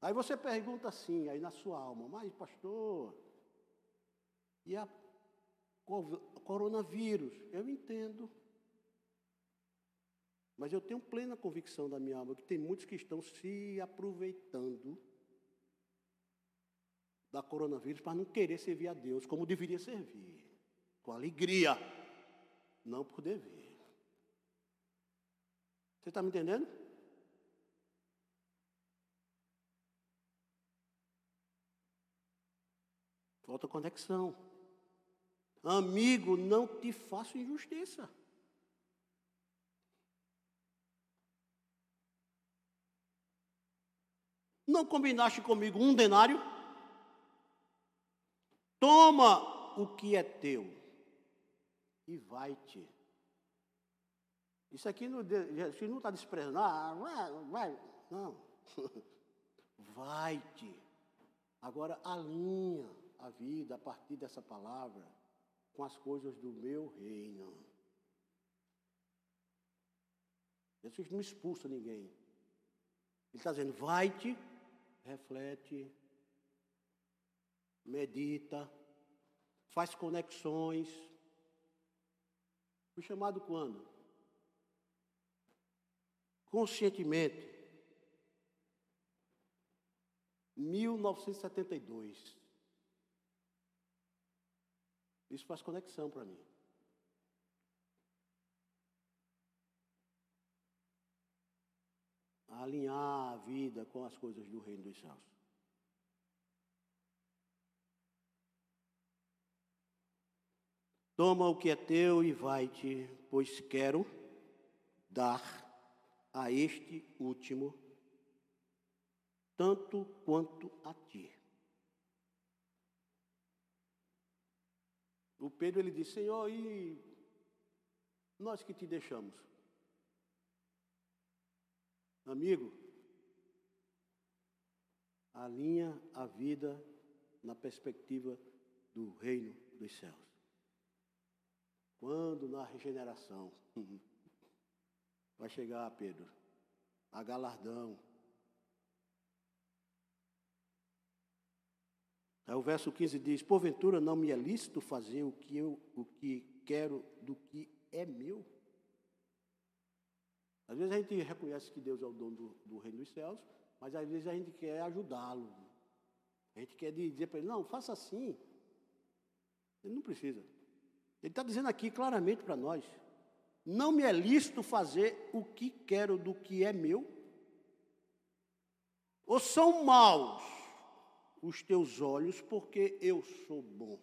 Aí você pergunta assim, aí na sua alma, mas pastor, e a coronavírus? Eu entendo. Mas eu tenho plena convicção da minha alma que tem muitos que estão se aproveitando da coronavírus para não querer servir a Deus como deveria servir. Com alegria, não por dever. Você está me entendendo? Falta conexão. Amigo, não te faço injustiça. Não combinaste comigo um denário? Toma o que é teu e vai-te. Isso aqui não, está desprezando. Ah, vai, vai. Não. <laughs> Vai-te. Agora alinha a vida a partir dessa palavra com as coisas do meu reino. Jesus não expulsa ninguém. Ele está dizendo: vai-te, reflete, medita, faz conexões. Fui chamado quando? Conscientemente. 1972. Isso faz conexão para mim. alinhar a vida com as coisas do reino dos céus. Toma o que é teu e vai-te, pois quero dar a este último tanto quanto a ti. O Pedro ele disse: Senhor, e nós que te deixamos? Amigo, alinha a vida na perspectiva do reino dos céus. Quando na regeneração <laughs> vai chegar, Pedro, a galardão, Aí o verso 15 diz: Porventura não me é lícito fazer o que eu o que quero do que é meu? Às vezes a gente reconhece que Deus é o dono do, do reino dos céus, mas às vezes a gente quer ajudá-lo. A gente quer dizer para ele, não, faça assim. Ele não precisa. Ele está dizendo aqui claramente para nós: não me é lícito fazer o que quero do que é meu? Ou são maus os teus olhos porque eu sou bom?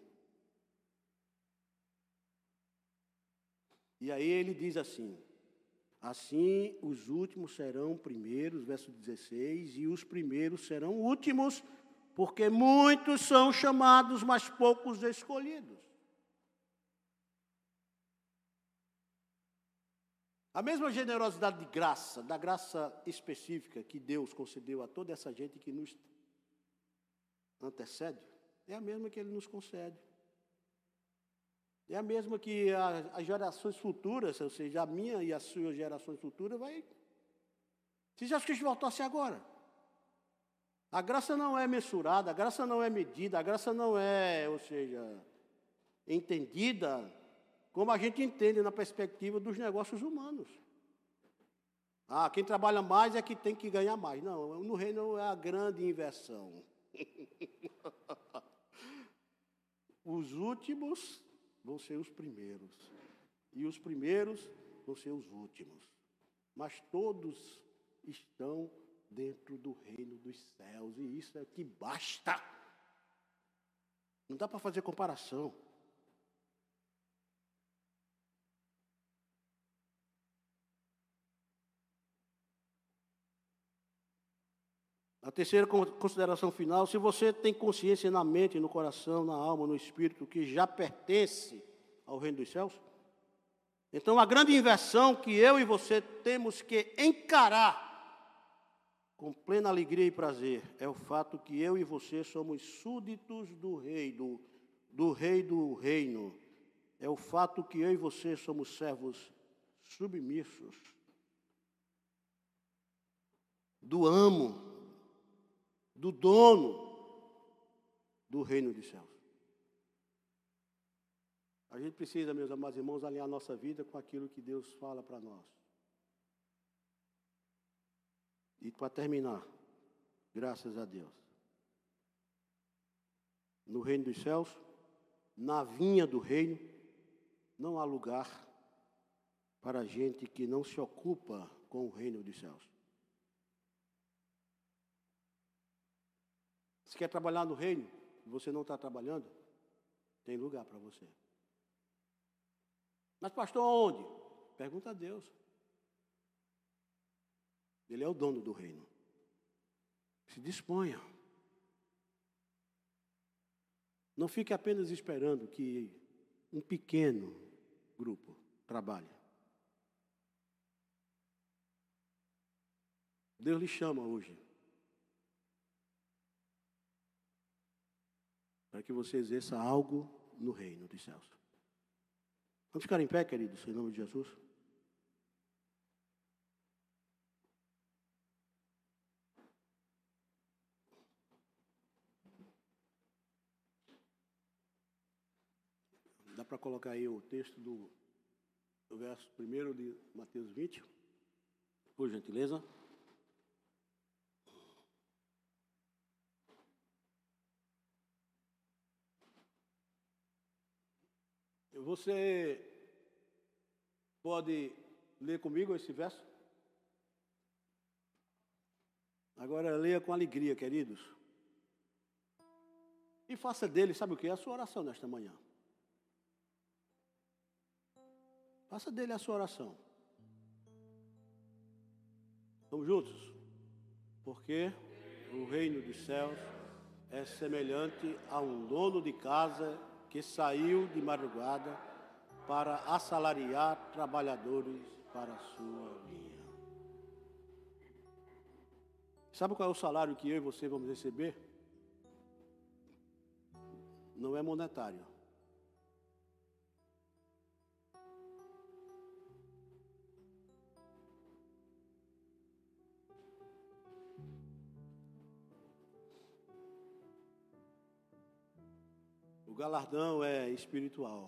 E aí ele diz assim: Assim os últimos serão primeiros, verso 16, e os primeiros serão últimos, porque muitos são chamados, mas poucos escolhidos. A mesma generosidade de graça, da graça específica que Deus concedeu a toda essa gente que nos antecede, é a mesma que Ele nos concede. É a mesma que as gerações futuras, ou seja, a minha e as suas gerações futuras, vai. Se Jesus Cristo voltasse agora. A graça não é mensurada, a graça não é medida, a graça não é, ou seja, entendida como a gente entende na perspectiva dos negócios humanos. Ah, quem trabalha mais é que tem que ganhar mais. Não, no reino é a grande inversão. <laughs> os últimos vão ser os primeiros, e os primeiros vão ser os últimos. Mas todos estão dentro do reino dos céus, e isso é que basta. Não dá para fazer comparação. A terceira consideração final: se você tem consciência na mente, no coração, na alma, no espírito, que já pertence ao reino dos céus, então a grande inversão que eu e você temos que encarar com plena alegria e prazer é o fato que eu e você somos súditos do rei, do, do rei do reino. É o fato que eu e você somos servos submissos do amo, do dono do reino dos céus. A gente precisa, meus amados irmãos, alinhar nossa vida com aquilo que Deus fala para nós. E para terminar, graças a Deus, no reino dos céus, na vinha do reino, não há lugar para gente que não se ocupa com o reino dos céus. Se quer trabalhar no reino e você não está trabalhando, tem lugar para você. Mas, pastor, onde? Pergunta a Deus. Ele é o dono do reino. Se disponha. Não fique apenas esperando que um pequeno grupo trabalhe. Deus lhe chama hoje para que você exerça algo no reino dos céus. Vamos ficar em pé, queridos, em nome de Jesus? Dá para colocar aí o texto do, do verso 1 de Mateus 20, por gentileza. Você pode ler comigo esse verso? Agora leia com alegria, queridos. E faça dele, sabe o que? A sua oração nesta manhã. Faça dele a sua oração. Vamos juntos? Porque o reino dos céus é semelhante a um dono de casa que saiu de madrugada para assalariar trabalhadores para a sua vinha. Sabe qual é o salário que eu e você vamos receber? Não é monetário. Galardão é espiritual.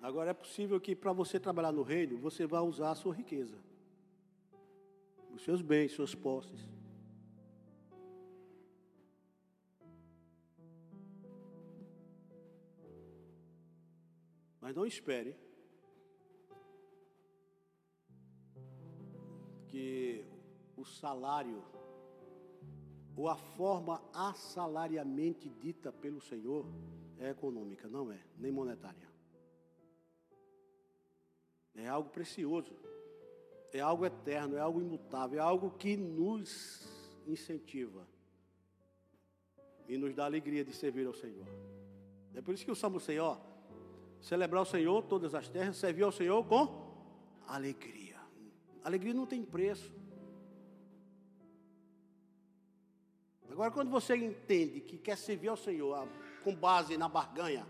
Agora é possível que para você trabalhar no reino, você vá usar a sua riqueza, os seus bens, suas posses. Mas não espere que o salário ou a forma assalariamente dita pelo Senhor é econômica, não é, nem monetária. É algo precioso, é algo eterno, é algo imutável, é algo que nos incentiva e nos dá alegria de servir ao Senhor. É por isso que o Salmo Senhor, celebrar o Senhor todas as terras, servir ao Senhor com alegria. Alegria não tem preço. Agora, quando você entende que quer servir ao Senhor ah, com base na barganha,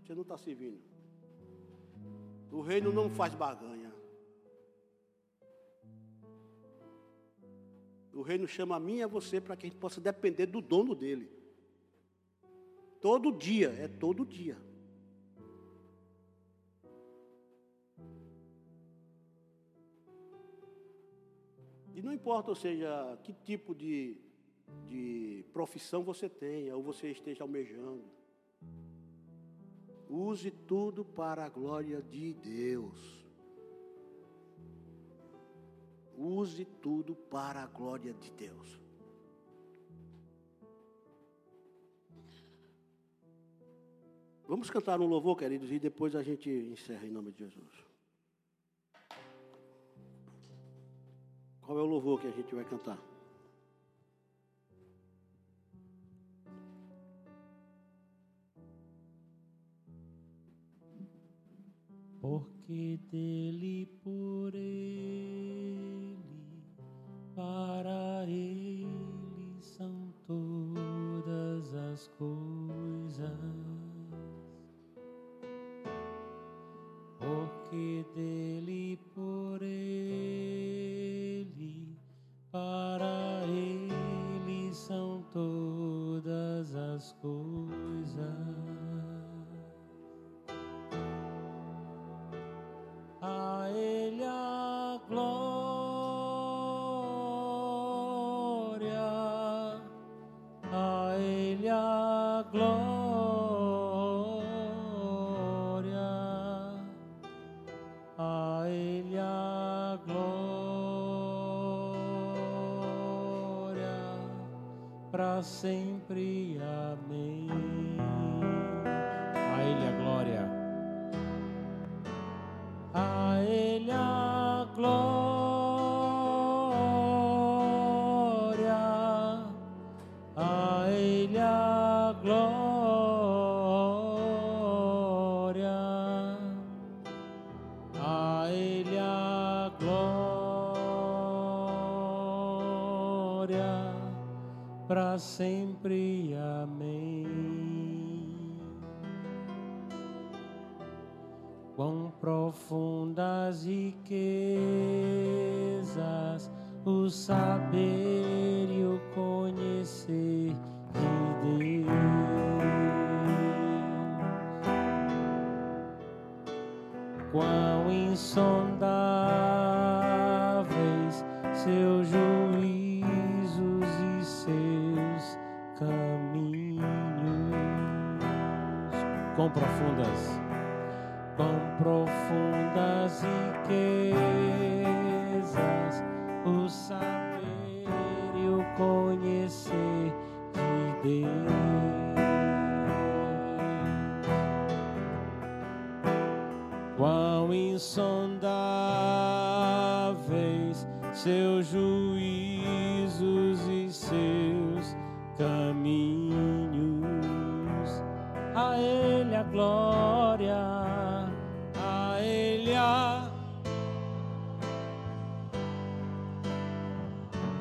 você não está servindo. O reino não faz barganha. O reino chama a mim e a você para que a gente possa depender do dono dele. Todo dia, é todo dia. E não importa, ou seja, que tipo de de profissão você tenha ou você esteja almejando. Use tudo para a glória de Deus. Use tudo para a glória de Deus. Vamos cantar um louvor, queridos, e depois a gente encerra em nome de Jesus. Qual é o louvor que a gente vai cantar? Porque dele, por ele, para ele são todas as coisas. Porque dele, por ele, para ele são todas as coisas. Sempre. O saber e o conhecer de Deus. Quão insondáveis seus quão profundas,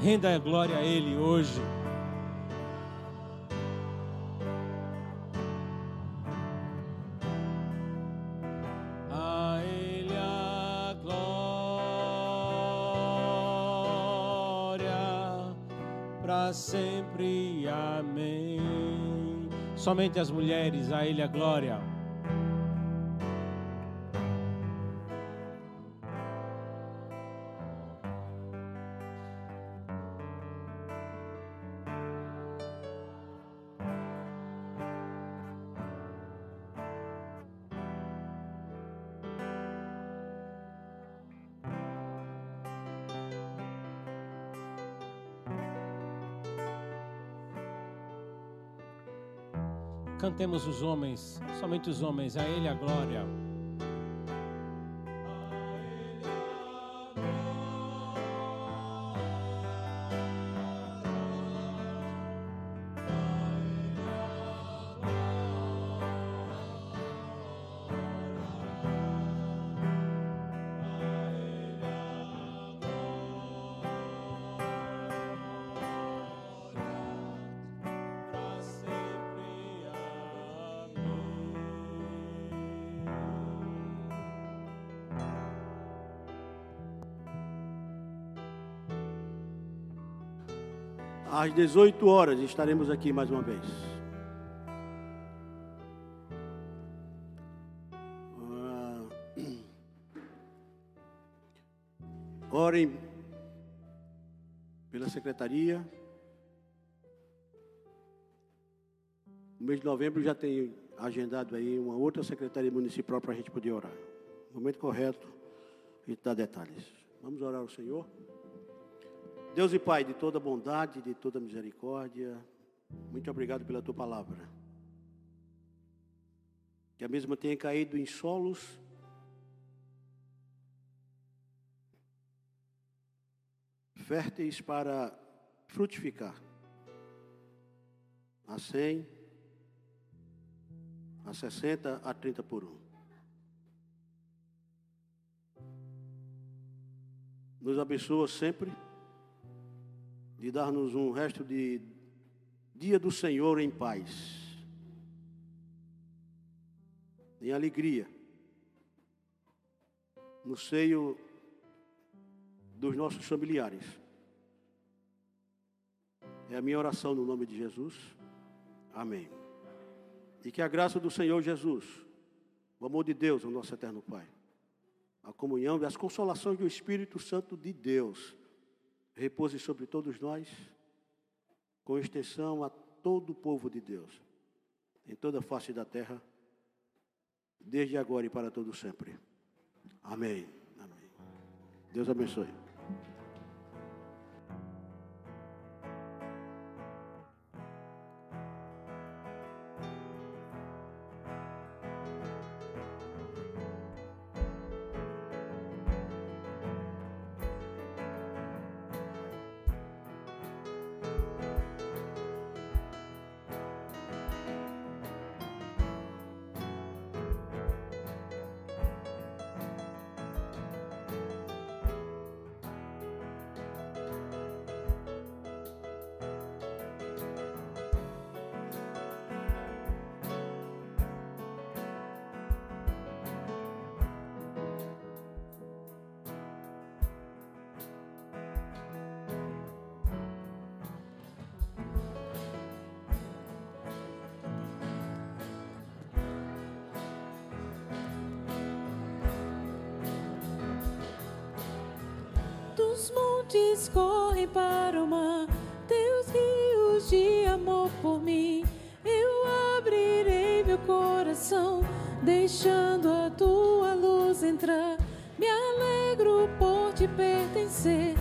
Renda a glória a Ele hoje. Sempre. Amém. Somente as mulheres, a Ele a glória. Cantemos os homens, somente os homens, a Ele a glória. Às 18 horas estaremos aqui mais uma vez. Ah, Orem pela secretaria. No mês de novembro já tem agendado aí uma outra secretaria municipal para a gente poder orar. Momento correto, gente dá detalhes. Vamos orar ao Senhor. Deus e Pai de toda bondade, de toda misericórdia, muito obrigado pela tua palavra. Que a mesma tenha caído em solos férteis para frutificar. A 100, a 60, a 30 por um. Nos abençoa sempre de dar-nos um resto de dia do Senhor em paz, em alegria, no seio dos nossos familiares. É a minha oração no nome de Jesus. Amém. E que a graça do Senhor Jesus, o amor de Deus, o nosso eterno Pai, a comunhão e as consolações do Espírito Santo de Deus repouse sobre todos nós, com extensão a todo o povo de Deus, em toda a face da terra, desde agora e para todo sempre. Amém. Amém. Deus abençoe. Dos montes correm para o mar, teus rios de amor por mim. Eu abrirei meu coração, deixando a tua luz entrar. Me alegro por te pertencer,